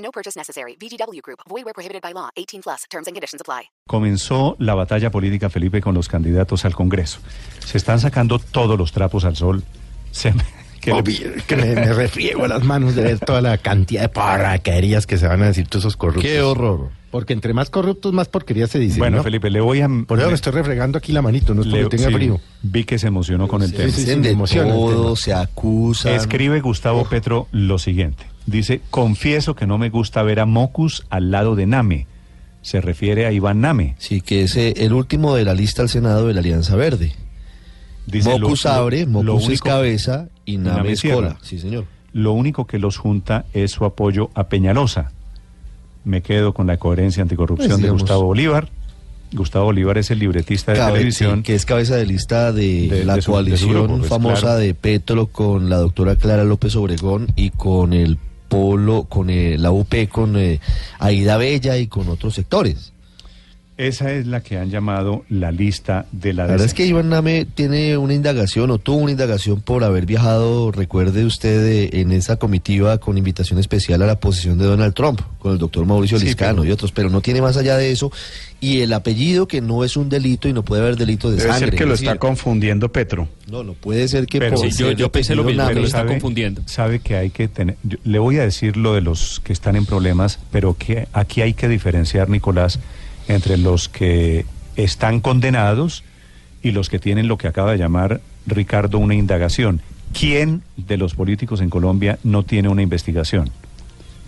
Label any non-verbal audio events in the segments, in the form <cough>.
No purchase necessary. VGW Group. Void where prohibited by law. 18 plus. Terms and conditions apply. Comenzó la batalla política, Felipe, con los candidatos al Congreso. Se están sacando todos los trapos al sol. Se <laughs> que le- Obvio, que me, me refriego las manos de ver toda la cantidad de porquerías que se van a decir todos esos corruptos. Qué horror. Porque entre más corruptos, más porquerías se dicen. Bueno, ¿no? Felipe, le voy a... Por eso le- me estoy refregando aquí la manito, no es porque le- tenga sí, frío. Vi que se emocionó con el tema. sí, Dicen me de emociona todo, tema. se acusan. Escribe Gustavo Petro lo siguiente. Dice, confieso que no me gusta ver a Mocus al lado de Name. Se refiere a Iván Name. Sí, que es eh, el último de la lista al Senado de la Alianza Verde. Dice, Mocus lo- abre, lo Mocus es único- cabeza y Name. Sí, señor. Lo único que los junta es su apoyo a Peñalosa. Me quedo con la coherencia anticorrupción Pues, de Gustavo Bolívar. Gustavo Bolívar es el libretista de Cabe- televisión. sí, que es cabeza de lista de, De- la de su- de su coalición grupo, pues, famosa claro. de Petro con la doctora Clara López Obregón y con el Polo, con eh, la UP, con eh, Aida Bella y con otros sectores. Esa es la que han llamado la lista de la La verdad es que. Iván Name tiene una indagación o tuvo una indagación por haber viajado, recuerde usted, eh, en esa comitiva con invitación especial a la posición de Donald Trump, con el doctor Mauricio Sí, Liscano pero- y otros, pero no tiene más allá de eso. Y el apellido que no es un delito y no puede haber delito de Debe sangre. ser que lo es está decir, confundiendo Petro. No, no puede ser que Pero- por Sí, yo- ser yo pensé lo mismo, Name- pero está sabe- confundiendo. Sabe que hay que tener. yo- le voy a decir lo de los que están en problemas, pero que aquí hay que diferenciar, Nicolás, entre los que están condenados y los que tienen lo que acaba de llamar Ricardo una indagación. ¿Quién de los políticos en Colombia no tiene una investigación?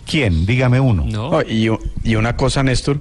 ¿Quién? Dígame uno. No. No, y, y una cosa, Néstor,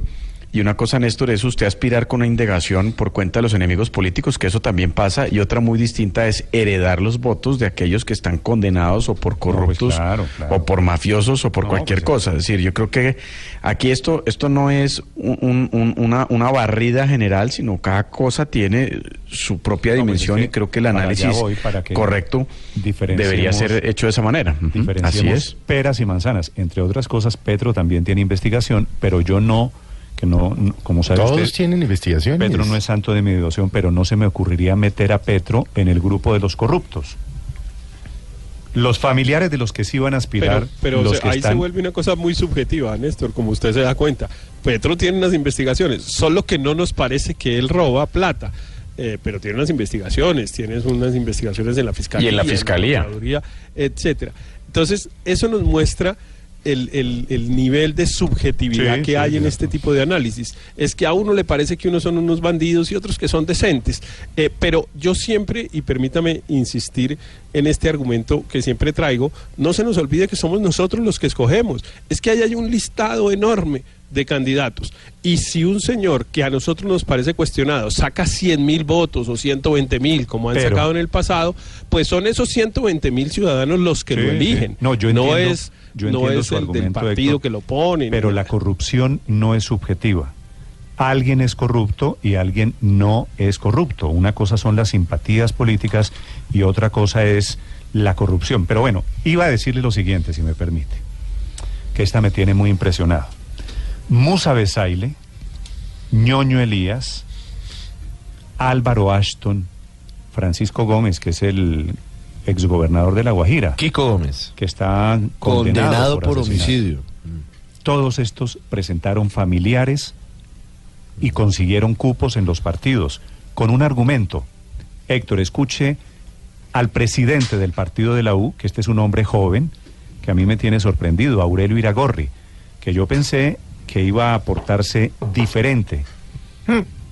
y una cosa, Néstor, es usted aspirar con una indagación por cuenta de los enemigos políticos, que eso también pasa, y otra muy distinta es heredar los votos de aquellos que están condenados o por pues corruptos, claro, claro. o por mafiosos, o por No, cualquier pues, cosa. Es decir, yo creo que aquí esto, esto no es un- un- un- una, una barrida general, sino cada cosa tiene su propia No, pues dimensión, y creo que el análisis voy, para que correcto debería ser hecho de esa manera. Así es. peras y manzanas. Entre otras cosas, Petro también tiene investigación, pero yo no, que no, no- como sabe usted, Todos tienen investigaciones. Petro no es santo de mi devoción, pero no se me ocurriría meter a Petro en el grupo de los corruptos. Los familiares de los que sí van a aspirar, Pero, pero los o sea, que ahí están- se vuelve una cosa muy subjetiva, Néstor, como usted se da cuenta. Petro tiene unas investigaciones, solo que no nos parece que él roba plata. eh, pero tiene unas investigaciones, tienes unas investigaciones en la fiscalía, Y en la Fiscalía. Procuraduría, etcétera. Entonces, eso nos muestra el, el- el nivel de subjetividad Sí, que sí, hay en este tipo de análisis. Es que a uno le parece que unos son unos bandidos y otros que son decentes. Eh, pero yo siempre, y permítame insistir en este argumento que siempre traigo, no se nos olvide que somos nosotros los que escogemos. Es que ahí hay un listado enorme de candidatos. Y si un señor que a nosotros nos parece cuestionado saca 100 mil votos o 120 mil, como han Pero- sacado en el pasado, pues son esos 120 mil ciudadanos los que Sí, lo sí. eligen. No, yo no entiendo- es, yo no entiendo es su el del partido Héctor, que lo pone. Pero la corrupción no es subjetiva. Alguien es corrupto y alguien no es corrupto. Una cosa son las simpatías políticas y otra cosa es la corrupción. Pero bueno, iba a decirle lo siguiente, si me permite, que esta me tiene muy impresionado. Musa Besaile, Ñoño Elías, Álvaro Ashton, Francisco Gómez, que es el exgobernador de La Guajira, Kiko Gómez, que está condenado, condenado por asesinato. homicidio. Todos estos presentaron familiares y consiguieron cupos en los partidos con un argumento. Héctor, escuche al presidente del partido de la U, que este es un hombre joven, que a mí me tiene sorprendido, Aurelio Iragorri, que yo pensé que iba a portarse diferente.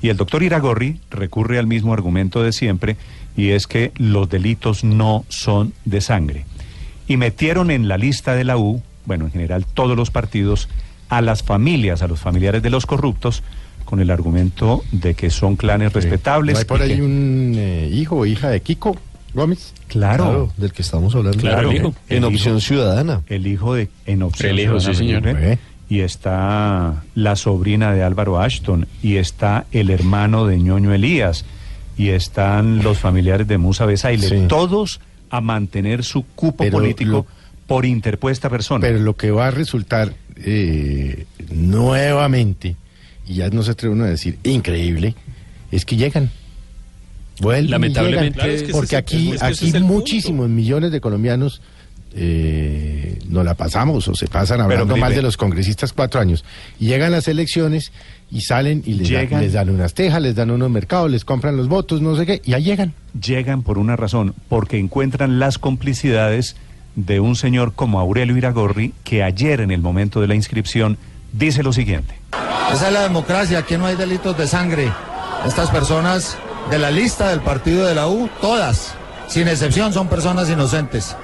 Y el doctor Iragorri recurre al mismo argumento de siempre, y es que los delitos no son de sangre. Y metieron en la lista de la U, bueno, en general todos los partidos, a las familias, a los familiares de los corruptos, con el argumento de que son clanes respetables. ¿No hay por ahí que- un eh, hijo o hija de Kiko? Gómez. Claro, Claro, del que estamos hablando. Claro, el hijo. En El opción hijo. ciudadana. el hijo de en opción El hijo, Ciudadana, sí, señor. Eh. y está la sobrina de Álvaro Ashton y está el hermano de ñoño Elías y están los familiares de Musa Besaile, Sí. todos a mantener su cupo Pero político lo- por interpuesta persona. Pero lo que va a resultar eh, nuevamente, y ya no se atreve uno a decir increíble, es que llegan. Vuelven Lamentablemente- llegan. Claro, es que porque aquí, es que ese aquí muchísimos millones de colombianos eh, nos la pasamos o se pasan hablando Felipe- más de los congresistas cuatro años. Y llegan las elecciones y salen y les, dan- Llegan. les dan unas tejas, les dan unos mercados, les compran los votos, no sé qué, y ahí llegan. llegan por una razón, porque encuentran las complicidades de un señor como Aurelio Iragorri, que ayer en el momento de la inscripción dice lo siguiente. Esa es la democracia, aquí no hay delitos de sangre. Estas personas de la lista del partido de la U, todas, sin excepción, son personas inocentes.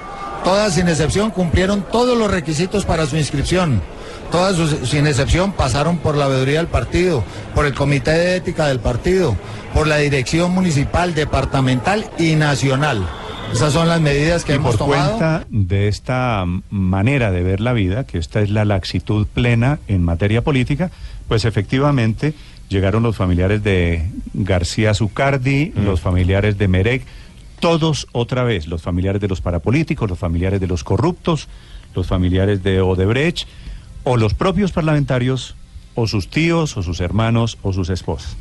Todas, sin excepción, cumplieron todos los requisitos para su inscripción. Todas, sus- sin excepción, pasaron por la veeduría del partido, por el comité de ética del partido, por la dirección municipal, departamental y nacional. Esas son las medidas que y hemos por tomado. cuenta de esta mm, manera de ver la vida, que esta es la laxitud plena en materia política, pues efectivamente llegaron los familiares de García Zucardi, los familiares de Merec, todos otra vez, los familiares de los parapolíticos, los familiares de los corruptos, los familiares de Odebrecht, o los propios parlamentarios, o sus tíos, o sus hermanos, o sus esposas.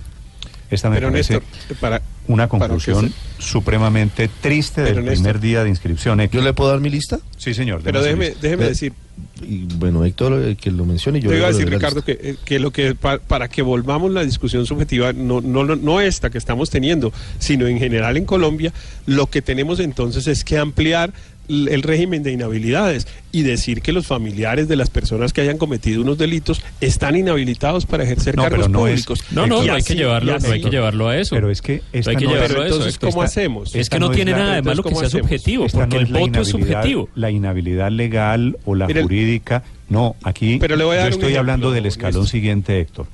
Esta me Pero parece Néstor, para, una conclusión supremamente triste Pero, del Néstor- primer día de inscripción. Héctor. ¿Yo le puedo dar mi lista? Sí, señor. Pero déjeme, lista. déjeme decir, Y bueno, Héctor, eh, que lo mencione. Yo Yo iba a decir, la Ricardo, que, eh, que lo que pa- para que volvamos la discusión subjetiva, no, no, no- no esta que estamos teniendo, sino en general en Colombia, lo que tenemos entonces es que ampliar el régimen de inhabilidades y decir que los familiares de las personas que hayan cometido unos delitos están inhabilitados para ejercer No, cargos es- públicos. No, no, no hay así- que llevarlo, no hay que llevarlo a eso. Pero es que esta hay que no es- llevarlo a eso. entonces, es que ¿cómo esta- hacemos? Es que no, tiene la- nada de malo que ¿cómo sea hacemos? subjetivo, Esta porque no el voto es subjetivo. La inhabilidad legal o la jurídica. No, aquí Pero le voy a yo dar estoy hablando del escalón siguiente, Héctor.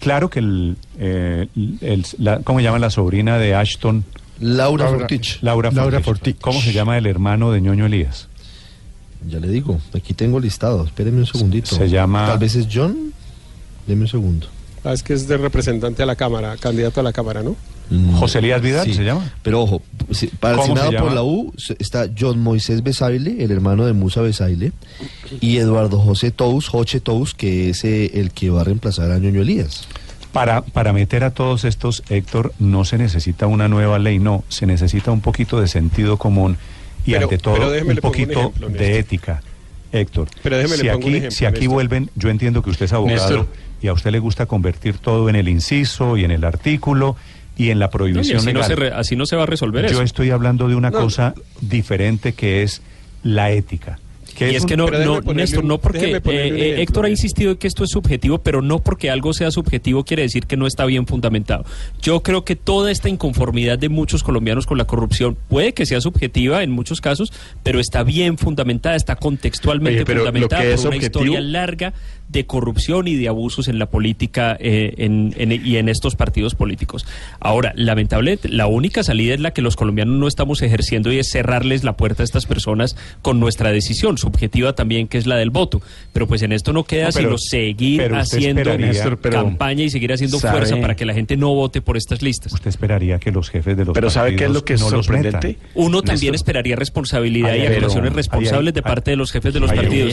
Claro que el, eh, el- la, ¿cómo se llama la sobrina de Ashton? Laura, Laura- Fortich. Laura, Laura Fortich. Fortich. ¿Cómo se llama el hermano de ñoño Elías? Ya le digo, aquí tengo listado. Espéreme un segundito. Se llama- Tal vez es John. Deme un segundo. Ah, es que es de representante a la Cámara, candidato a la Cámara, ¿no? Mm, José Elías Vidal, ¿se llama? Pero ojo, para el ¿Cómo se Senado por la U está John Moisés Besaile, el hermano de Musa Besaile, y Eduardo José Tous, Joche Tous, que es eh, el que va a reemplazar a Ñoño Elías. Para, para meter a todos estos, Héctor, no se necesita una nueva ley, no, se necesita un poquito de sentido común y Pero- ante todo un poquito ejemplo, de ética, Héctor. Pero déjeme si le pongo un aquí, ejemplo, si aquí Néstor. vuelven, yo entiendo que usted es abogado Néstor. y a usted le gusta convertir todo en el inciso y en el artículo y en la No, prohibición así, no legal. se re- así no se va a resolver Yo eso. estoy hablando de una No. cosa diferente que es la ética. Y es un- que no, no ponerle Néstor, no porque eh, eh, ejemplo, Héctor ha insistido en que esto es subjetivo, pero no porque algo sea subjetivo quiere decir que no está bien fundamentado. Yo creo que toda esta inconformidad de muchos colombianos con la corrupción puede que sea subjetiva en muchos casos, pero está bien fundamentada, está contextualmente Oye, fundamentada por es una objetivo- historia larga de corrupción y de abusos en la política eh, en- en- y en estos partidos políticos. Ahora, lamentablemente, la única salida es la que los colombianos no estamos ejerciendo y es cerrarles la puerta a estas personas con nuestra decisión, subjetiva también, que es la del voto. Pero pues en esto no queda No, pero- sino seguir pero haciendo esperaría- Néstor, pero- campaña y seguir haciendo ¿sabe? fuerza para que la gente no vote por estas listas. Usted esperaría que los jefes de los Pero ¿sabe qué es lo que es no los sorprendente? Uno también esperaría responsabilidad y actuaciones responsables de parte de los jefes de los partidos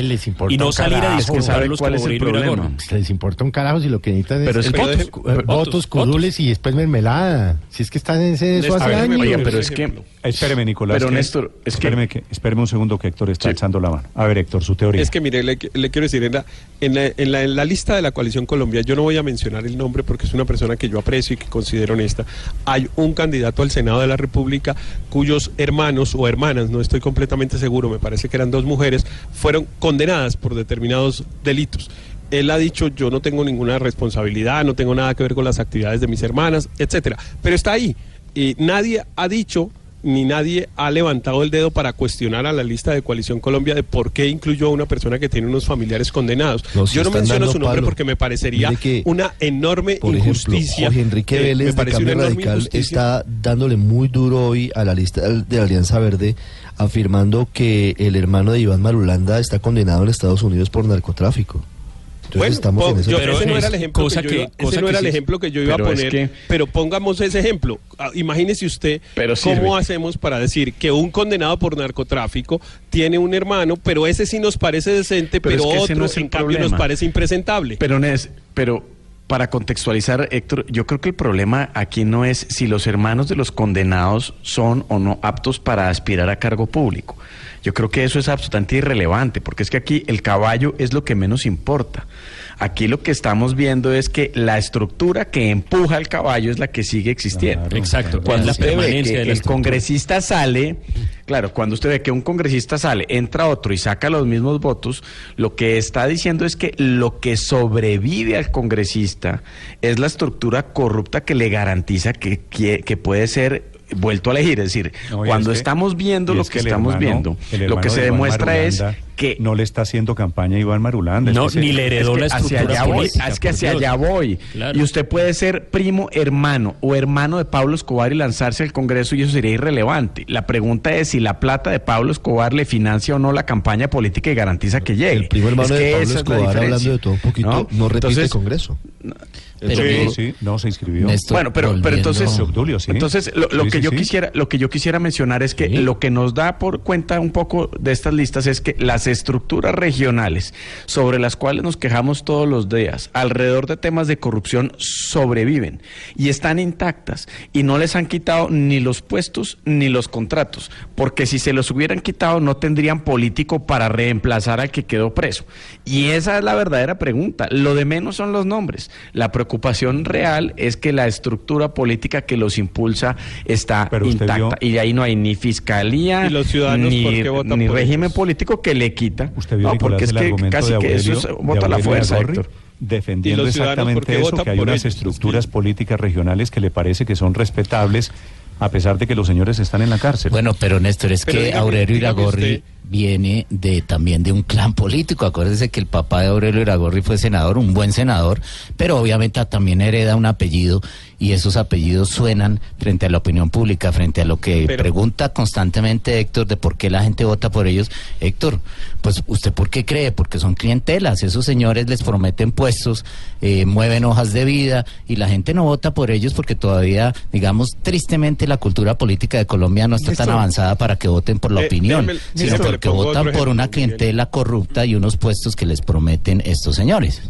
y no salir a carajo. disculparlos Es que ¿sabe como cuál es el problema? Les importa un carajo si lo que necesitan Pero es, es es votos, votos, votos, votos, curules y después mermelada. Si es que están en ese- eso hace años. Oye, pero es que ejemplo. Espéreme, Nicolás. Pero, que- Néstor, es espéreme, que, espéreme un segundo que Héctor está alzando la mano. A ver, Héctor, su teoría. Es que mire, le, le quiero decir, en la, en, la, en, la, en la lista de la coalición Colombia, yo no voy a mencionar el nombre porque es una persona que yo aprecio y que considero honesta. Hay un candidato al Senado de la República cuyos hermanos o hermanas, no estoy completamente seguro, me parece que eran dos mujeres, fueron condenadas por determinados delitos. Él ha dicho, yo no tengo ninguna responsabilidad, no tengo nada que ver con las actividades de mis hermanas, etcétera. Pero está ahí. Y nadie ha dicho ni nadie ha levantado el dedo para cuestionar a la lista de Coalición Colombia de por qué incluyó a una persona que tiene unos familiares condenados. Yo no menciono su nombre porque me parecería que, una enorme Por ejemplo, injusticia. Jorge Enrique Eh, me Vélez de Cambio Radical injusticia. está dándole muy duro hoy a la lista de la Alianza Verde, afirmando que el hermano de Iván Marulanda está condenado en Estados Unidos por narcotráfico. Entonces Bueno, estamos en yo- Pero ese no era el ejemplo cosa que, yo que- ese no que era el ejemplo que yo iba a es poner, que- pero pongamos ese ejemplo. Ah, Imagínese usted Pero sirve. cómo hacemos para decir que un condenado por narcotráfico tiene un hermano, pero ese sí nos parece decente, Pero pero, otro no en cambio problema. nos parece impresentable. Pero, Nes, pero para contextualizar, Héctor, yo creo que el problema aquí no es si los hermanos de los condenados son o no aptos para aspirar a cargo público. Yo creo que eso es absolutamente irrelevante, porque es que aquí el caballo es lo que menos importa. Aquí lo que estamos viendo es que la estructura que empuja al caballo es la que sigue existiendo. Claro, Exacto, Cuando usted ve que el congresista sale, claro, cuando usted ve que un congresista sale, entra otro y saca los mismos votos, lo que está diciendo es que lo que sobrevive al congresista es la estructura corrupta que le garantiza que, que, que puede ser vuelto a elegir. Es decir, No, cuando es que- estamos viendo lo es que, estamos hermano- viendo, lo que se demuestra es que no le está haciendo campaña a Iván Marulanda. es No, que se- ni le heredó es la que hacia estructura allá voy, política. es que hacia Dios. allá voy. Claro. Y usted puede ser primo, hermano o hermano de Pablo Escobar y lanzarse al Congreso y eso sería irrelevante. La pregunta es si la plata de Pablo Escobar le financia o no la campaña política y garantiza que llegue. El primo hermano Es que de Pablo es Escobar, hablando de todo un poquito, no, repite Entonces, Congreso. Pero Sí, que- sí, no se inscribió. Néstor, bueno, pero, pero entonces, Obdulio, sí. entonces lo, lo Sí, que sí, yo sí. quisiera, lo que yo quisiera mencionar es que Sí. lo que nos da por cuenta un poco de estas listas es que las estructuras regionales sobre las cuales nos quejamos todos los días alrededor de temas de corrupción sobreviven y están intactas y no les han quitado ni los puestos ni los contratos, porque si se los hubieran quitado no tendrían político para reemplazar al que quedó preso. Y esa es la verdadera pregunta. Lo de menos son los nombres. La preocupación real es que la estructura política que los impulsa está Pero intacta vio- y de ahí no hay ni fiscalía ¿Y los ciudadanos ni, por qué votan ni por régimen ellos? político que le quita. Usted vio, no, Nicolás, porque es el que argumento casi de que eso es Aurelio- voto a la fuerza, Héctor. defendiendo ¿Y los ciudadanos por exactamente eso, que hay unas ellos? estructuras políticas regionales que le parece que son respetables a pesar de que los señores están en la cárcel. Bueno, pero Néstor, es Pero que dígame- Aurelio Iragorri usted- viene de también de un clan <laughs> político. Acuérdese que el papá de Aurelio Iragorri fue senador, un buen senador, pero obviamente también hereda un apellido y esos apellidos suenan frente a la opinión pública, frente a lo que Pero- pregunta constantemente Héctor de por qué la gente vota por ellos. Héctor, pues usted por qué cree? Porque son clientelas, esos señores les prometen puestos, eh, mueven hojas de vida y la gente no vota por ellos porque todavía, digamos, tristemente la cultura política de Colombia no está tan avanzada para que voten por la Eh, opinión, sino porque votan por una clientela corrupta y unos puestos que les prometen estos señores.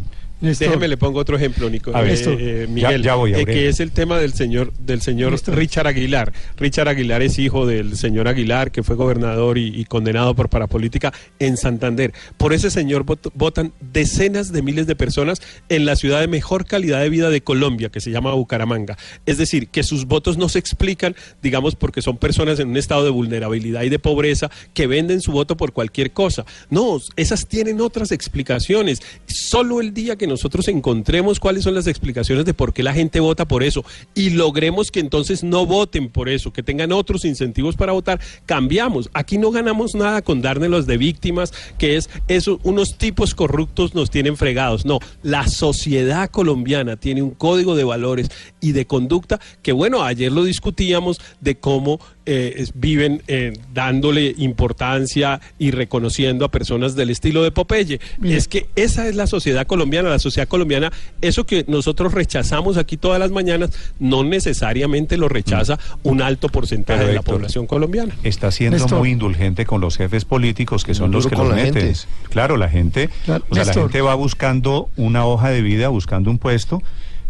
Néstor, Déjeme le pongo otro ejemplo, Nico. A ver, Eh, eh, Ya- Miguel, ya voy, eh, que es el tema del señor del señor Néstor. Richard Aguilar. Richard Aguilar es hijo del señor Aguilar, que fue gobernador y, y condenado por parapolítica en Santander. Por ese señor vot- votan decenas de miles de personas en la ciudad de mejor calidad de vida de Colombia, que se llama Bucaramanga. Es decir, que sus votos no se explican, digamos, porque son personas en un estado de vulnerabilidad y de pobreza que venden su voto por cualquier cosa. No, esas tienen otras explicaciones. Solo el día que nosotros encontremos cuáles son las explicaciones de por qué la gente vota por eso y logremos que entonces no voten por eso, que tengan otros incentivos para votar, cambiamos. Aquí no ganamos nada con dárnelos de víctimas, que es eso, unos tipos corruptos nos tienen fregados. No, la sociedad colombiana tiene un código de valores y de conducta que, bueno, ayer lo discutíamos de cómo eh, es- viven eh, dándole importancia y reconociendo a personas del estilo de Popeye. Es que esa es la sociedad colombiana. La sociedad colombiana, eso que nosotros rechazamos aquí todas las mañanas, no necesariamente lo rechaza un alto porcentaje Pero, de la población colombiana. está siendo Néstor. muy indulgente con los jefes políticos que son los que los la meten. gente. Claro, la gente, Claro, o sea, la gente va buscando una hoja de vida, buscando un puesto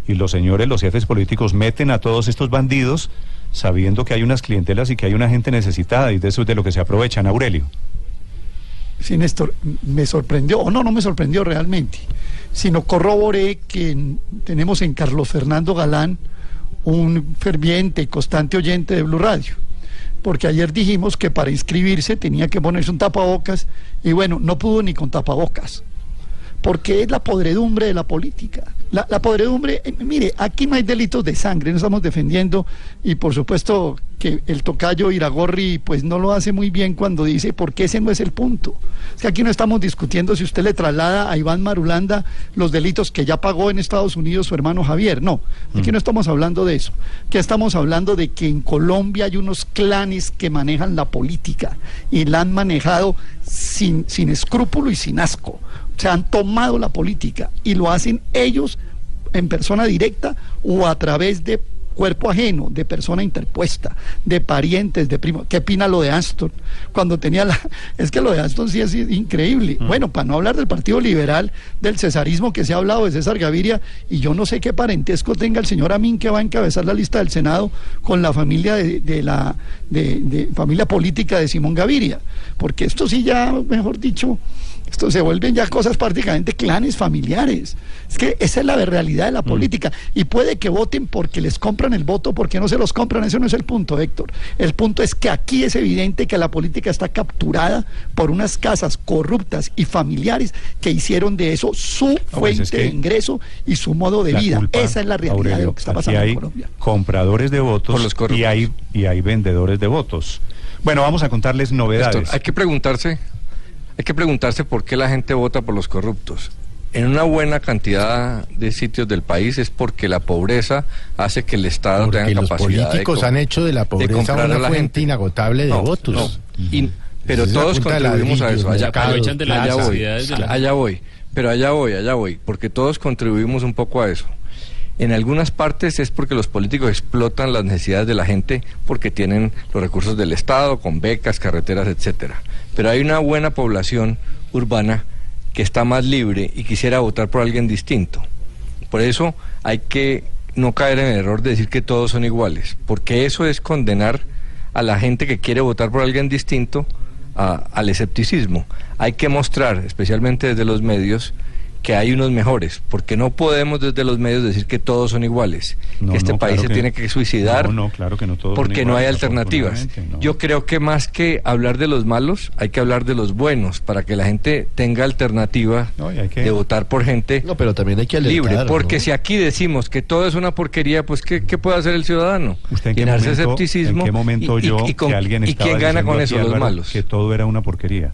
y los señores, los jefes políticos meten a todos estos bandidos sabiendo que hay unas clientelas y que hay una gente necesitada y de eso es de lo que se aprovechan, Aurelio. Sí, Néstor, me sorprendió, o no, no me sorprendió realmente, sino corroboré que en- tenemos en Carlos Fernando Galán un ferviente y constante oyente de Blue Radio. Porque ayer dijimos que para inscribirse tenía que ponerse un tapabocas y bueno, no pudo ni con tapabocas. Porque es la podredumbre de la política. La, la podredumbre, eh, mire, aquí no hay delitos de sangre, no estamos defendiendo y por supuesto que el tocayo Iragorri pues no lo hace muy bien cuando dice porque ese no es el punto. Es que aquí no estamos discutiendo si usted le traslada a Iván Marulanda los delitos que ya pagó en Estados Unidos su hermano Javier. No, aquí no estamos hablando de eso. Aquí estamos hablando de que en Colombia hay unos clanes que manejan la política y la han manejado sin, sin escrúpulo y sin asco. Se han tomado la política y lo hacen ellos en persona directa o a través de cuerpo ajeno, de persona interpuesta, de parientes, de primos. ¿Qué opina lo de Aston? Cuando tenía la... Es que lo de Aston sí es increíble. Bueno, para no hablar del Partido Liberal, del cesarismo que se ha hablado de César Gaviria, y yo no sé qué parentesco tenga el señor Amin que va a encabezar la lista del Senado con la familia de, de la de, de familia política de Simón Gaviria. Porque esto sí ya, mejor dicho, esto se vuelven ya cosas prácticamente clanes familiares. Es que esa es la realidad de la política. Y puede que voten porque les compran el voto, porque no se los compran. Eso no es el punto, Héctor. El punto es que aquí es evidente que la política está capturada por unas casas corruptas y familiares que hicieron de eso su pues es fuente que de ingreso y su modo de vida. culpa, esa es la realidad de lo que está pasando hay en Colombia. compradores de votos Por los corruptos. y hay, y hay vendedores de votos. Bueno, vamos a contarles novedades. Hay que preguntarse, hay que preguntarse por qué la gente vota por los corruptos. En una buena cantidad de sitios del país es porque la pobreza hace que el Estado Porque tenga los capacidad políticos de han hecho de la pobreza una la fuente gente. inagotable de No, votos. no. Y- pero todos contribuimos a eso. Allá, mercados, de las plazas. necesidades de la- allá voy. Pero allá voy, allá voy. Porque todos contribuimos un poco a eso. En algunas partes es porque los políticos explotan las necesidades de la gente porque tienen los recursos del Estado, con becas, carreteras, etcétera. Pero hay una buena población urbana que está más libre y quisiera votar por alguien distinto. Por eso hay que no caer en el error de decir que todos son iguales, porque eso es condenar a la gente que quiere votar por alguien distinto a- al escepticismo. Hay que mostrar, especialmente desde los medios, que hay unos mejores, porque no podemos desde los medios decir que todos son iguales, No, que este no, país claro se que- tiene que suicidar No, no, claro que no todos son porque no hay alternativas. Yo creo que más que hablar de los malos, hay que hablar de los buenos, para que la gente tenga alternativa No, y hay que- de votar por gente No, pero también hay que alertar, libre. Porque ¿no? si aquí decimos que todo es una porquería, pues ¿qué, qué puede hacer el ciudadano? ¿Usted en qué Llenarse de momento, escepticismo. en qué momento y, y- yo y con- que alguien ¿y estaba quién gana con eso? Los malos. Que todo era una porquería.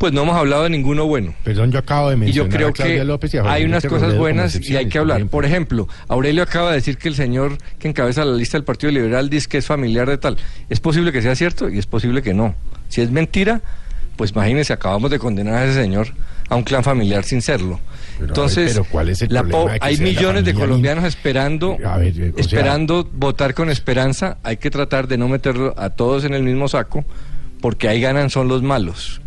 Pues no hemos hablado de ninguno bueno. Perdón, yo acabo de Y yo mencionar creo a Claudia que López y a hay unas cosas buenas y hay que hablar. Por ejemplo, Aurelio acaba de decir que el señor que encabeza la lista del Partido Liberal dice que es familiar de tal. Es posible que sea cierto y es posible que no. Si es mentira, pues imagínense, acabamos de condenar a ese señor a un clan familiar sin serlo. Pero, Entonces, pero ¿cuál es el la hay la millones de colombianos esperando, ver, sea- esperando votar con esperanza. Hay que tratar de no meterlo a todos en el mismo saco, porque ahí ganan son los malos.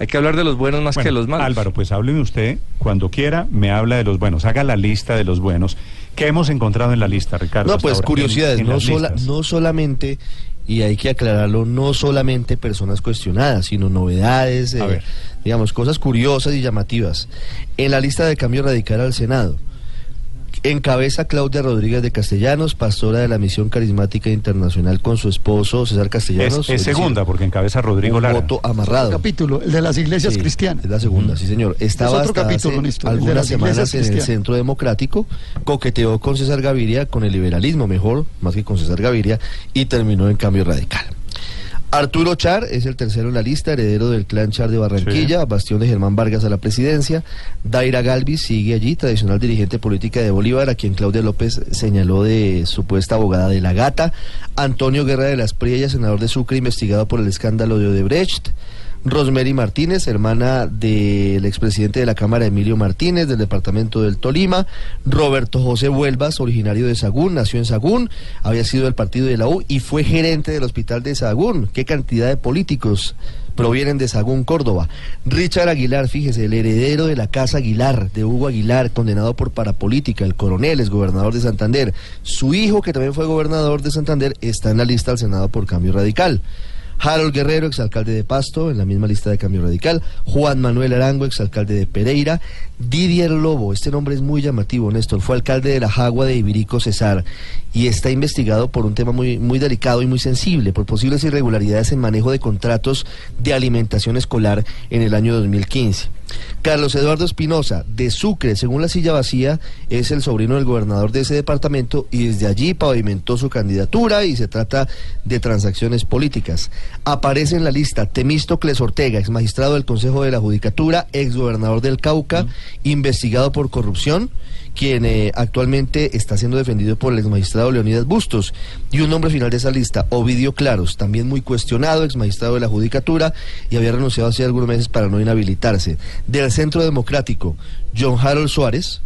Hay que hablar de los buenos más que de Bueno, los malos. Álvaro, pues hábleme usted cuando quiera, me habla de los buenos, haga la lista de los buenos. ¿Qué hemos encontrado en la lista, Ricardo? No, pues ahora? curiosidades, En- en no, sola- no solamente, y hay que aclararlo, no solamente personas cuestionadas, sino novedades, eh, A ver. digamos, cosas curiosas y llamativas. En la lista de cambio radical al Senado, encabeza Claudia Rodríguez de Castellanos, pastora de la Misión Carismática Internacional con su esposo César Castellanos. Es, es segunda, porque encabeza Rodrigo un Lara. voto amarrado. Capítulo, el de las iglesias Sí, cristianas. Es la segunda, sí señor. Estaba otro hasta capítulo, hace algunas las semanas iglesias en el. Centro Democrático, coqueteó con César Gaviria, con el liberalismo mejor, más que con César Gaviria, y terminó en cambio radical. Arturo Char es el tercero en la lista, heredero del clan Char de Barranquilla, bastión de Germán Vargas a la presidencia. Daira Galvis sigue allí, tradicional dirigente política de Bolívar, a quien Claudia López señaló de supuesta abogada de la gata. Antonio Guerra de las Priellas, senador de Sucre, investigado por el escándalo de Odebrecht. Rosemary Martínez, hermana del expresidente de la Cámara Emilio Martínez, del departamento del Tolima. Roberto José Vuelvas, originario de Sagún, nació en Sagún, había sido del partido de la U y fue gerente del hospital de Sagún. ¿Qué cantidad de políticos provienen de Sagún, Córdoba? Richard Aguilar, fíjese, el heredero de la Casa Aguilar, de Hugo Aguilar, condenado por parapolítica, el coronel, es gobernador de Santander. Su hijo, que también fue gobernador de Santander, está en la lista al Senado por cambio radical. Harold Guerrero, exalcalde de Pasto, en la misma lista de Cambio Radical. Juan Manuel Arango, exalcalde de Pereira. Didier Lobo, este nombre es muy llamativo, Néstor, fue alcalde de la Jagua de Ibirico Cesar y está investigado por un tema muy, muy delicado y muy sensible, por posibles irregularidades en manejo de contratos de alimentación escolar en el año 2015. Carlos Eduardo Espinosa, de Sucre, según la silla vacía, es el sobrino del gobernador de ese departamento y desde allí pavimentó su candidatura y se trata de transacciones políticas. Aparece en la lista Temístocles Ortega, ex magistrado del Consejo de la Judicatura, ex gobernador del Cauca, investigado por corrupción quien eh, actualmente está siendo defendido por el ex magistrado Leonidas Bustos. Y un nombre final de esa lista, Ovidio Claros, también muy cuestionado, ex magistrado de la Judicatura y había renunciado hace algunos meses para no inhabilitarse. Del Centro Democrático, John Harold Suárez,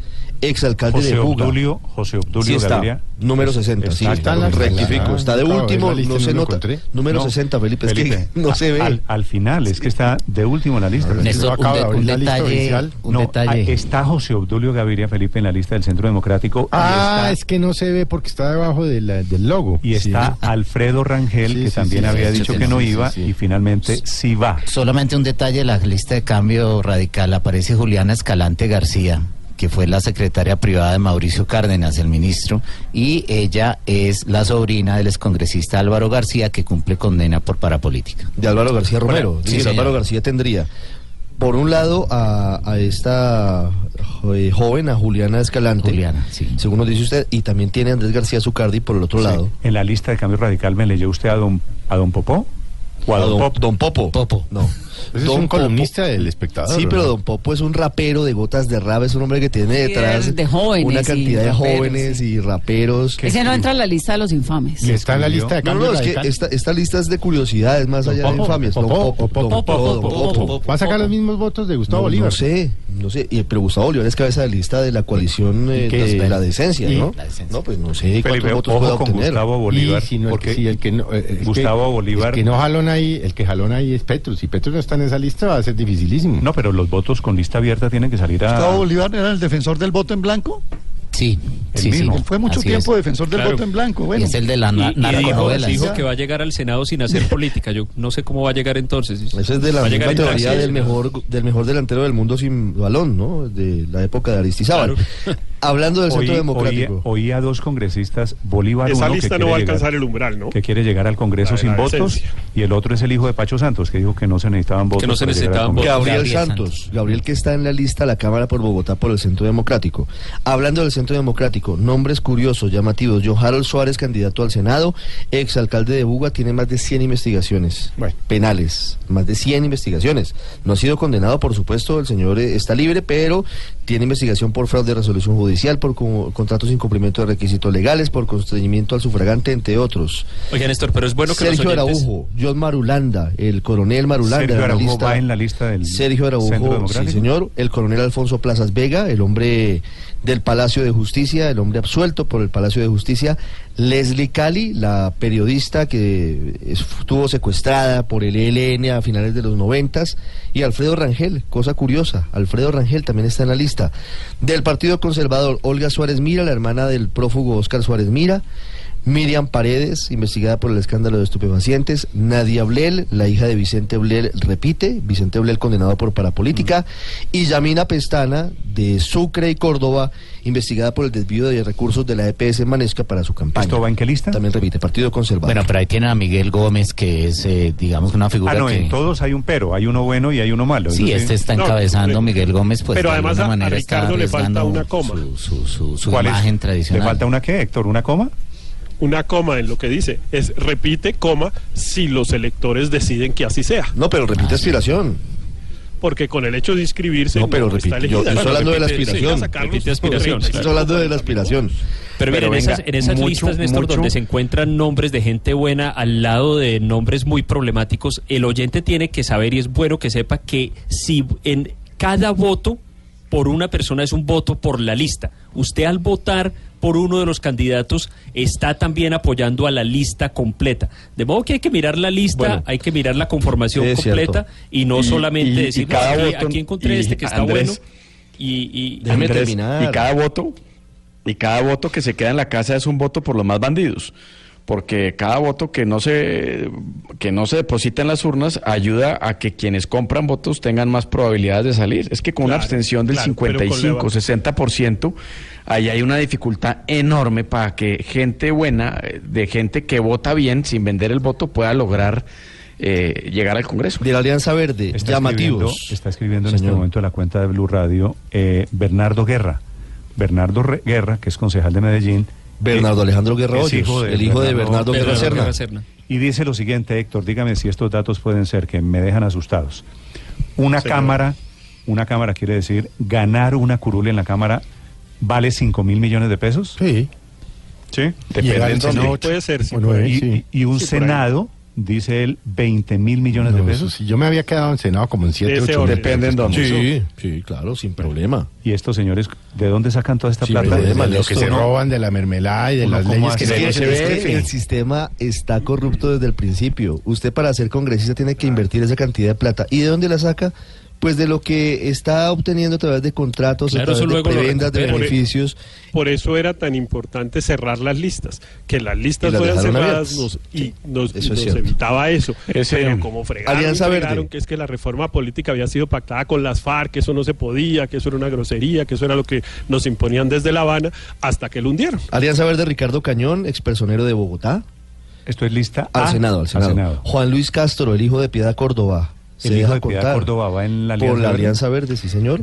exalcalde José de Buga. Obdulio, José Obdulio Sí está, Gaviria. número 60, sí, Está en la- rectifico, está de Claro, último, es no se nota. encontré. Número No, 60, Felipe, es Felipe, que <laughs> no se ve. Al, al final, es que está de último en la lista. Néstor, un, de- un detalle, un No, detalle. ah, está José Obdulio Gaviria Felipe en la lista del Centro Democrático. Ah, está- es que no se ve porque está debajo de la- del logo. Y está Alfredo Rangel, Sí, que sí, también sí, había sí, dicho sí, que sí, no sí, iba sí. y finalmente sí va. Solamente un detalle, la lista de cambio radical aparece Juliana Escalante García, que fue la secretaria privada de Mauricio Cárdenas, el ministro, y ella es la sobrina del excongresista Álvaro García, que cumple condena por parapolítica. de Álvaro García Romero. Bueno, sí, Álvaro. García tendría, por un lado, a, a esta eh, joven, a Juliana Escalante, Juliana, sí. según nos dice usted, y también tiene a Andrés García Zucardi por el otro Sí. lado. En la lista de cambio radical me leyó usted a don, a don Popó. O a A don, don, Pop. don Popo. Popo. No. Ese es Don un Popo. columnista del espectador. Sí, pero ¿no? Don Popo es un rapero de gotas de rap, es un hombre que tiene detrás de jóvenes una y cantidad de raperos, jóvenes y raperos. Ese no entra en la lista de los infames. Y está en la lista de No, no, es que esta, esta lista es de curiosidades, más allá de Popo, infamias. Don Popo, Don Popo, Don. Va a sacar los mismos votos de Gustavo No, Bolívar. No sé, no sé. Y, pero Gustavo Bolívar es cabeza de lista de la coalición eh, ¿Y de la decencia, ¿Y? ¿no? La decencia. No, pues no sé cuántos votos con obtener. Gustavo Bolívar. Y porque que, el que eh, Gustavo que- Bolívar- El que no jalón ahí, el que jalón ahí es Petrus. Si Petrus no está en esa lista va a ser dificilísimo. No, pero los votos con lista abierta tienen que salir a... Gustavo Bolívar era el defensor del voto en blanco. Sí, El sí, sí. Él fue mucho Así tiempo es. defensor del Claro. voto en blanco. Y Bueno, es el de la na- Y, y dijo, que va a llegar al Senado sin hacer política. Yo no sé cómo va a llegar entonces. Esa es de la Va a misma llegar teoría del mejor, del mejor delantero del mundo sin balón, ¿no? De la época de Aristizábal. Hablando del Centro oí- Democrático. oí a dos congresistas, Bolívar Esa uno, que lista no quiere va a llegar- alcanzar el umbral, ¿no? que quiere llegar al Congreso sin la votos y el otro es el hijo de Pacho Santos que dijo que no se necesitaban votos no se necesitaban Congreso. Gabriel, Gabriel Santos, Santos. Gabriel que está en la lista la Cámara por Bogotá por el Centro Democrático. Hablando del Centro Democrático, nombres curiosos, llamativos. John Harold Suárez, candidato al Senado, ex alcalde de Buga, tiene más de 100 investigaciones Bueno. penales, más de 100 investigaciones. No ha sido condenado, por supuesto, el señor eh, está libre, pero tiene investigación por fraude de resolución judicial, por co- contratos sin cumplimiento de requisitos legales, por constreñimiento al sufragante, entre otros. Oiga, Néstor, pero es bueno que Sergio los oyentes... Araujo, John Marulanda, el coronel Marulanda. Sergio Araujo lista- va en la lista del Sergio Araujo, sí señor, el coronel Alfonso Plazas Vega, el hombre del Palacio de Justicia, el hombre absuelto por el Palacio de Justicia, Leslie Cali, la periodista que estuvo secuestrada por el ELN a finales de los noventas, y Alfredo Rangel, cosa curiosa, Alfredo Rangel también está en la lista. Del Partido Conservador, Olga Suárez Mira, la hermana del prófugo Oscar Suárez Mira, Miriam Paredes, investigada por el escándalo de estupefacientes. Nadia Blel, la hija de Vicente Blel, repite. Vicente Blel condenado por parapolítica. Y Yamina Pestana, de Sucre y Córdoba, investigada por el desvío de recursos de la EPS en Manesca para su campaña. ¿Esto va en qué lista? También repite, Partido Conservador. Bueno, pero ahí tienen a Miguel Gómez, que es, eh, digamos, una figura Ah, no, que... en todos hay un pero, hay uno bueno y hay uno malo. Sí, este está No, encabezando le- Miguel Gómez, pues pero de además alguna a- a manera está Ricardo le falta una coma. Su, su, su, su ¿Cuál es? imagen tradicional. ¿Le falta una qué, Héctor? ¿Una coma? Una coma en lo que dice. Es repite, coma, si los electores deciden que así sea. No, pero repite aspiración. Porque con el hecho de inscribirse No, pero está repite. Yo, yo estoy hablando de la aspiración. sí, Repite aspiración, Estoy hablando de la aspiración. Pero, miren, Pero en esas, venga, en esas mucho, listas, Néstor, mucho- donde se encuentran nombres de gente buena al lado de nombres muy problemáticos, el oyente tiene que saber y es bueno que sepa que si en cada voto por una persona es un voto por la lista, usted al votar por uno de los candidatos está también apoyando a la lista completa. De modo que hay que mirar la lista, Bueno, hay que mirar la conformación completa cierto. y no Y- solamente y- y decir, "No, cada aquí, voto- aquí encontré y este que está Andrés- bueno. Y, y- Déjeme Andrés, terminar. Y cada voto, y cada voto que se queda en la casa es un voto por los más bandidos. Porque cada voto que no se que no se deposita en las urnas ayuda a que quienes compran votos tengan más probabilidades de salir. Es que con una abstención del claro, pero con la 55, evaluación. 60%, ahí hay una dificultad enorme para que gente buena, de gente que vota bien sin vender el voto, pueda lograr eh, llegar al Congreso. De la Alianza Verde, Está llamativos. escribiendo, está escribiendo en este momento en la cuenta de Blue Radio eh, Bernardo Guerra. Bernardo Re- Guerra, que es concejal de Medellín. Bernardo Alejandro Guerra Hoyos, el hijo de Bernardo Guerra Serna. Y dice lo siguiente, Héctor, dígame si estos datos pueden ser que me dejan asustados. Una Señor. cámara, una cámara quiere decir ganar una curul en la cámara vale 5 mil millones de pesos. Sí. Sí. En al dónde. Senado, Puede ser, sí, Y, sí. y- y un Sí, por ahí. Senado, dice él, 20 mil millones No, de eso pesos. sí, yo me había quedado en Senado como en 7, Ese 8 orden. Depende en dónde. Sí, sí, claro, sin problema. Y estos señores, ¿de dónde sacan toda esta Sí, plata? pero de problema, lo que se no- roban de la mermelada y de Uno las leyes que se se ve. el sistema está corrupto desde el principio. Usted para ser congresista tiene que invertir esa cantidad de plata. ¿Y de dónde la saca? Pues de lo que está obteniendo a través de contratos, Claro, a través eso de prebendas, de beneficios. Por eso era tan importante cerrar las listas, que las listas fueran cerradas nos- y nos, eso es nos cierto. evitaba eso. Ese- Pero como fregaron, Alianza y Verde. fregaron que es que la reforma política había sido pactada con las FARC, que eso no se podía, que eso era una grosería, que eso era lo que nos imponían desde La Habana, hasta que lo hundieron. Alianza Verde, Ricardo Cañón, expersonero de Bogotá. Esto es lista Al A, Senado, al Senado. Juan Luis Castro, el hijo de Piedad Córdoba. Se El hijo deja de contar Córdoba va en la por Alianza la Verde. Alianza Verde, sí señor.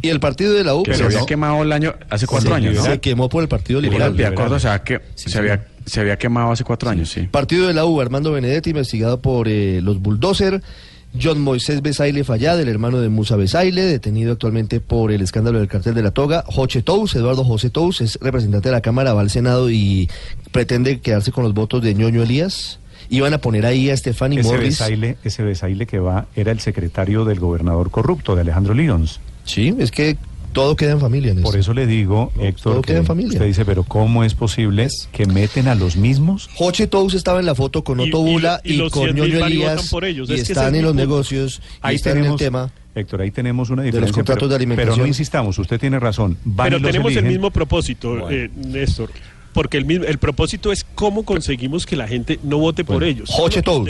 Y el partido de la U Que pero se había no, quemado el año, hace cuatro se, años, ¿no? se quemó por el Partido Liberal. De acuerdo, o sea, que Sí, se, había, se había quemado hace cuatro años, sí. Partido de la U, Armando Benedetti, investigado por eh, los Bulldozer. John Moisés Besaile Fallad, el hermano de Musa Besaile, detenido actualmente por el escándalo del cartel de la toga. Joche Tous, Eduardo José Tous, es representante de la Cámara, va al Senado y pretende quedarse con los votos de Ñoño Elías. Iban a poner ahí a Stefani Ese Morris. Besaile, ese Besaile que va era el secretario del gobernador corrupto, de Alejandro Lyons. Sí, es que todo queda en familia. Por eso le digo, Héctor, todo que queda en familia. usted dice, pero ¿cómo es posible que meten a los mismos? Joche Tous estaba en la foto con Y- Otto y- Bula y y, los con 100.000 Ñoño y Elías por ellos. y Es están es en los punto. negocios y Ahí están en tenemos, el tema. Héctor, ahí tenemos una de los diferencia. contratos pero, de alimentación. Pero no insistamos, usted tiene razón. Van Pero y tenemos el eligen. mismo propósito, eh, Néstor. Porque el, mismo, el propósito es cómo conseguimos que la gente no vote por ellos. Joche Lo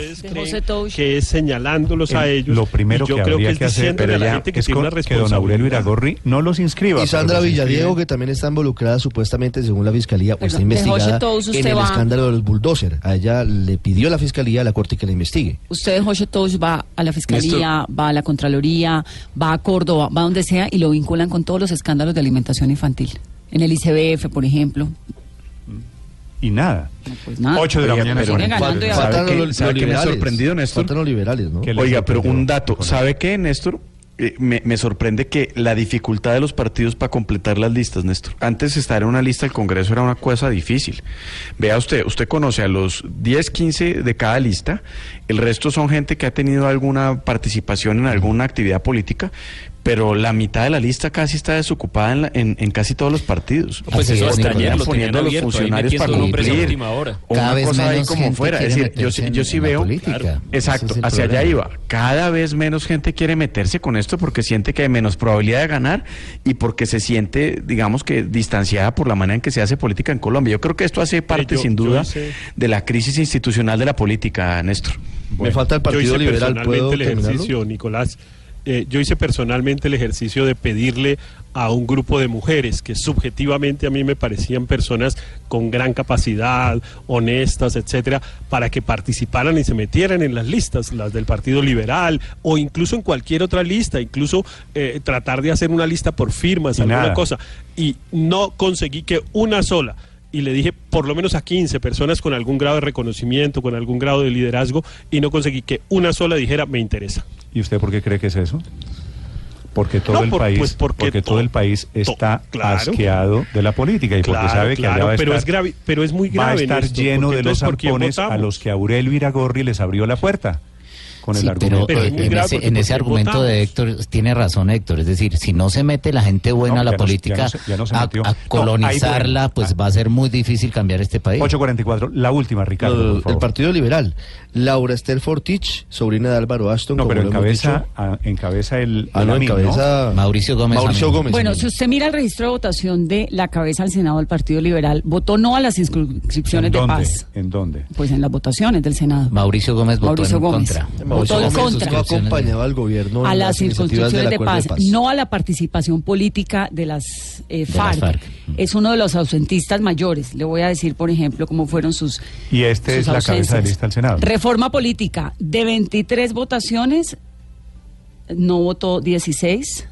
que es señalándolos a El- ellos. Lo primero yo que creo habría que es que hacer diciéndole pero a la gente que es tiene con- una que don. Aurelio Iragorri no los inscriba. Y Sandra. Villadiego, que también está involucrada supuestamente, según la fiscalía, o está investigada Joche en el va- escándalo de los bulldozer. A ella le pidió la fiscalía a la corte que la investigue. Usted, José Tous, va a la Fiscalía, va a la Contraloría, va a Córdoba, va a donde sea y lo vinculan con todos los escándalos de alimentación infantil. En el ICBF, por ejemplo. Y nada. Pues nada. 8 de la Oiga, mañana. pero- ¿Sabe Faltan qué- los- sabe los qué me ha sorprendido, Néstor? Los liberales, ¿no? ¿Qué le Oiga, pero un dato. ¿Sabe qué, Néstor? Eh, me, me sorprende que la dificultad de los partidos para completar las listas, Néstor. Antes estar en una lista del Congreso era una cosa difícil. Vea usted, usted conoce a los 10, 15 de cada lista, el resto son gente que ha tenido alguna participación en alguna actividad política, pero la mitad de la lista casi está desocupada en, la- en, en casi todos los partidos. Pues Así eso es, hasta ayer lo poniendo a los abierto, funcionarios para cumplir. última hora. O Cada una vez cosa ahí menos como gente fuera. Es quiere decir, yo, yo sí veo. política. Claro. Exacto, es hacia allá iba. Cada vez menos gente quiere meterse con esto porque siente que hay menos probabilidad de ganar y porque se siente, digamos que, distanciada por la manera en que se hace política en Colombia. Yo creo que esto hace parte, yo- sin duda, de la crisis institucional de la política, Néstor. Me falta el Yo Partido hice Liberal. ¿Puedo el terminarlo? ejercicio, Nicolás. Eh, yo hice personalmente el ejercicio de pedirle a un grupo de mujeres que subjetivamente a mí me parecían personas con gran capacidad, honestas, etcétera, para que participaran y se metieran en las listas, las del Partido Liberal o incluso en cualquier otra lista, incluso eh, tratar de hacer una lista por firmas, Y alguna nada. cosa. Y no conseguí que una sola y le dije por lo menos a 15 personas con algún grado de reconocimiento, con algún grado de liderazgo, y no conseguí que una sola dijera me interesa. ¿Y usted por qué cree que es eso? Porque todo No, el por- país, pues porque porque todo to- el país está claro. asqueado de la política y porque sabe que claro, allá va a pero estar, es grave, pero es muy va a grave. estar lleno de los entonces, ¿por quién zampones a los que Aurelio Iragorri les abrió la puerta. Con el Sí, pero, argumento. eh, de- en ese, en ese argumento de Héctor tiene razón Héctor, es decir, si no se mete la gente buena No, a la política no se- ya no se a, colonizarla, pues va a ser muy difícil cambiar este país. 844, la última, Ricardo. por el. Partido Liberal. Laura Esther Fortich, sobrina de Álvaro Ashton. No, pero encabeza, a- encabeza el. Ah, el no, AMIN, encabeza Mauricio Gómez. Mauricio Amin. Gómez. Bueno, si usted mira el registro de votación de la cabeza al Senado del Partido Liberal, votó no a las inscripciones ¿En de paz. ¿En dónde? Pues en las votaciones del Senado. Mauricio Gómez votó Mauricio en Gómez. contra. Votó en contra. no acompañaba al gobierno a las circunscripciones de paz, Acuerdo no a la participación política de las, eh, De las FARC. FARC. Es uno de los ausentistas mayores. Le voy a decir, por ejemplo, cómo fueron sus. Y este sus es la cabeza de lista del Senado. Reforma política. De 23 votaciones, no votó 16.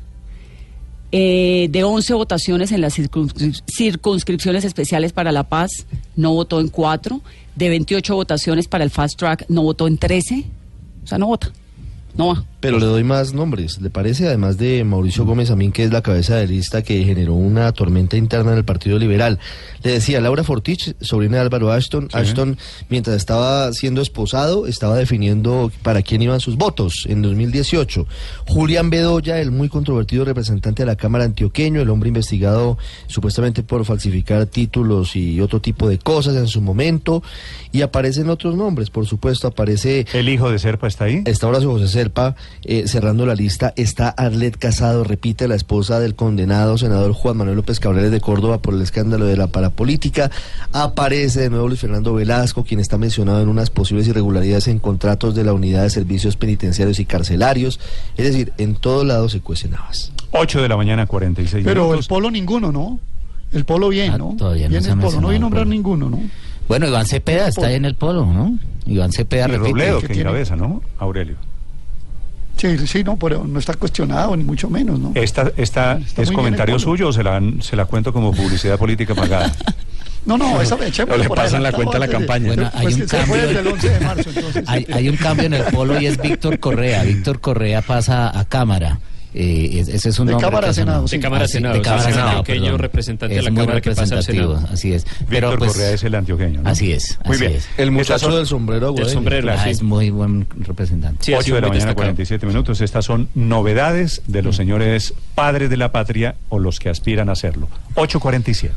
Eh, de 11 votaciones en las circunscrip- circunscripciones especiales para la paz, no votó en 4. De 28 votaciones para el fast track, no votó en 13. O sea, no vota. No. Pero le doy más nombres, ¿le parece? Además de Mauricio Gómez Amín, que es la cabeza de lista que generó una tormenta interna en el Partido Liberal. Le decía, Laura Fortich, sobrina de Álvaro Ashton. Ashton, mientras estaba siendo esposado, estaba definiendo para quién iban sus votos en 2018. Julián Bedoya, el muy controvertido representante de la Cámara antioqueño, el hombre investigado supuestamente por falsificar títulos y otro tipo de cosas en su momento. Y aparecen otros nombres, por supuesto, aparece... ¿El hijo de Serpa está ahí? Está Horacio José Serpa eh, cerrando la lista. Está Arlet Casado, repite, la esposa del condenado senador Juan Manuel López Cabrales de Córdoba por el escándalo de la parapolítica. Aparece de nuevo Luis Fernando Velasco, quien está mencionado en unas posibles irregularidades en contratos de la Unidad de Servicios Penitenciarios y Carcelarios. Es decir, en todos lados se cuecen habas. 8 de la mañana, 46 Pero el polo ninguno, ¿no? El polo bien, Ah, ¿no? todavía no bien se el polo, no vi nombrar polo. ninguno, ¿no? Bueno, Iván Cepeda está ahí en el polo, ¿no? Iván Cepeda Y repite. Robledo, que que tiene- encabeza, ¿no? Aurelio. Sí, sí, no, pero no está cuestionado, ni mucho menos, ¿no? ¿Esta, esta Está es comentario suyo o se la, se la cuento como publicidad política pagada? <laughs> No, no, esa echémosla O le pasan la cuenta a la campaña. Bueno, hay Pues un que se fue cambio. desde el 11 de marzo, <laughs> entonces. Hay, hay un cambio en el polo y es Víctor Correa. Víctor Correa pasa a Cámara. Eh, es- ese es un De nombre Cámara que. Senado, De sí. Cámara a Ah, sí, Senado, de Cámara es Senado, antioqueño perdón. representante de Es la muy Cámara que pasa al representativo, Senado. Así es. Pero Víctor pues, Correa es el antioqueño, ¿no? Así es. Muy así bien. es. El muchacho son del sombrero Del aguayo. sombrero, Ah, sí. es muy buen representante. Sí, ha 8 sido de la mañana, destacado. 47 minutos. Estas son novedades de los señores padres de la patria o los que aspiran a serlo. 8.47.